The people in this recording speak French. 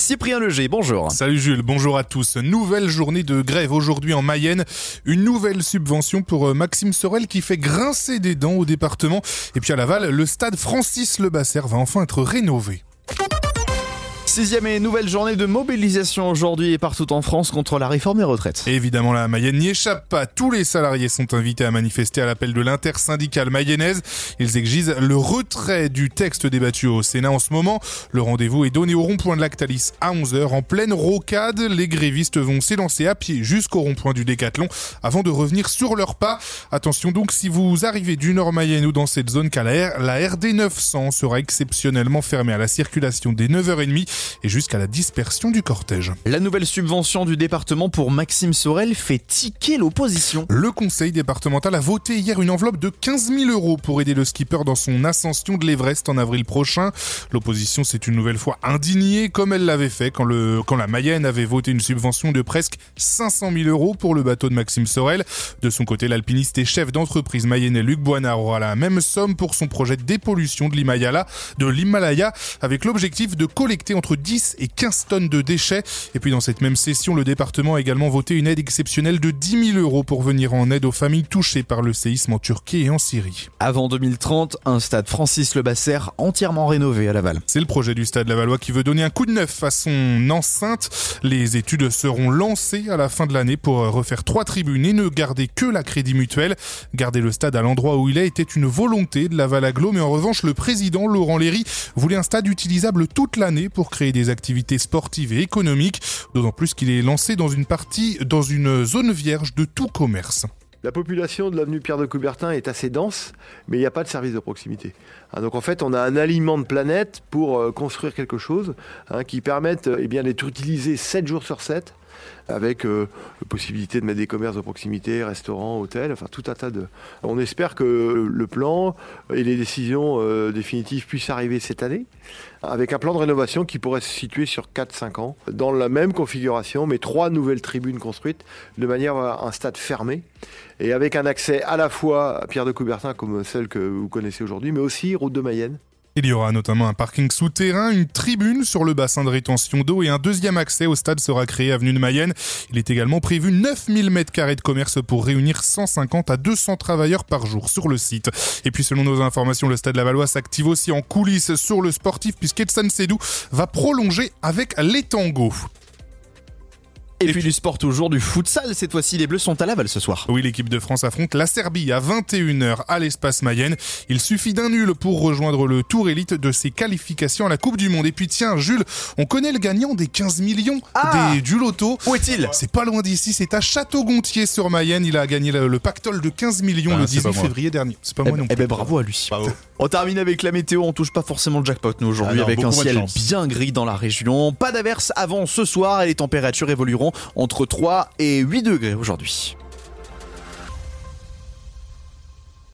Cyprien Leger, bonjour. Salut Jules, bonjour à tous. Nouvelle journée de grève aujourd'hui en Mayenne. Une nouvelle subvention pour euh, Maxime Sorel qui fait grincer des dents au département. Et puis à Laval, le stade Francis Lebasser va enfin être rénové. Sixième et nouvelle journée de mobilisation aujourd'hui et partout en France contre la réforme des retraites. Évidemment, la Mayenne n'y échappe pas. Tous les salariés sont invités à manifester à l'appel de l'intersyndicale mayonnaise. Ils exigent le retrait du texte débattu au Sénat en ce moment. Le rendez-vous est donné au rond-point de Lactalis à 11h. En pleine rocade, les grévistes vont s'élancer à pied jusqu'au rond-point du Décathlon avant de revenir sur leurs pas. Attention donc, si vous arrivez du Nord Mayenne ou dans cette zone la, la RD 900 sera exceptionnellement fermée à la circulation dès 9h30 et jusqu'à la dispersion du cortège. La nouvelle subvention du département pour Maxime Sorel fait tiquer l'opposition. Le conseil départemental a voté hier une enveloppe de 15 000 euros pour aider le skipper dans son ascension de l'Everest en avril prochain. L'opposition s'est une nouvelle fois indignée comme elle l'avait fait quand, le, quand la Mayenne avait voté une subvention de presque 500 000 euros pour le bateau de Maxime Sorel. De son côté, l'alpiniste et chef d'entreprise mayennais Luc Boinard aura la même somme pour son projet de dépollution de l'Himalaya, de l'Himalaya avec l'objectif de collecter entre 10 et 15 tonnes de déchets. Et puis dans cette même session, le département a également voté une aide exceptionnelle de 10 000 euros pour venir en aide aux familles touchées par le séisme en Turquie et en Syrie. Avant 2030, un stade Francis Lebasser entièrement rénové à Laval. C'est le projet du stade Lavallois qui veut donner un coup de neuf à son enceinte. Les études seront lancées à la fin de l'année pour refaire trois tribunes et ne garder que la crédit mutuelle. Garder le stade à l'endroit où il est était une volonté de Laval Aglo, mais en revanche, le président Laurent Léry voulait un stade utilisable toute l'année pour créer des activités sportives et économiques, d'autant plus qu'il est lancé dans une partie, dans une zone vierge de tout commerce. La population de l'avenue Pierre de Coubertin est assez dense, mais il n'y a pas de service de proximité. Hein, donc en fait, on a un aliment de planète pour euh, construire quelque chose hein, qui permette eh bien, d'être utilisé 7 jours sur 7 avec euh, possibilité de mettre des commerces de proximité, restaurants, hôtels, enfin tout un tas de... On espère que le plan et les décisions euh, définitives puissent arriver cette année, avec un plan de rénovation qui pourrait se situer sur 4-5 ans, dans la même configuration, mais trois nouvelles tribunes construites, de manière à un stade fermé, et avec un accès à la fois à Pierre de Coubertin, comme celle que vous connaissez aujourd'hui, mais aussi route de Mayenne, il y aura notamment un parking souterrain, une tribune sur le bassin de rétention d'eau et un deuxième accès au stade sera créé avenue de Mayenne. Il est également prévu 9000 mètres carrés de commerce pour réunir 150 à 200 travailleurs par jour sur le site. Et puis selon nos informations, le stade Lavallois s'active aussi en coulisses sur le sportif puisqu'Edson Sedou va prolonger avec les tangos. Et, puis, du sport toujours, du futsal. Cette fois-ci, les Bleus sont à Laval ce soir. Oui, l'équipe de France affronte la Serbie à 21h à l'espace Mayenne. Il suffit d'un nul pour rejoindre le tour élite de ses qualifications à la Coupe du Monde. Et puis tiens, Jules, on connaît le gagnant des 15 millions Ah des, du loto. Où est-il? C'est pas loin d'ici, c'est à Château-Gontier sur Mayenne. Il a gagné le, le pactole de 15 millions Ah, le c'est 18 pas moi. février dernier. C'est pas Eh moi ben, non eh plus. ben, bravo à lui. Bravo. On termine avec la météo, on touche pas forcément le jackpot nous aujourd'hui Ah avec un ciel bien gris dans la région. Pas d'averse avant ce soir et les températures évolueront entre 3 et 8 degrés aujourd'hui.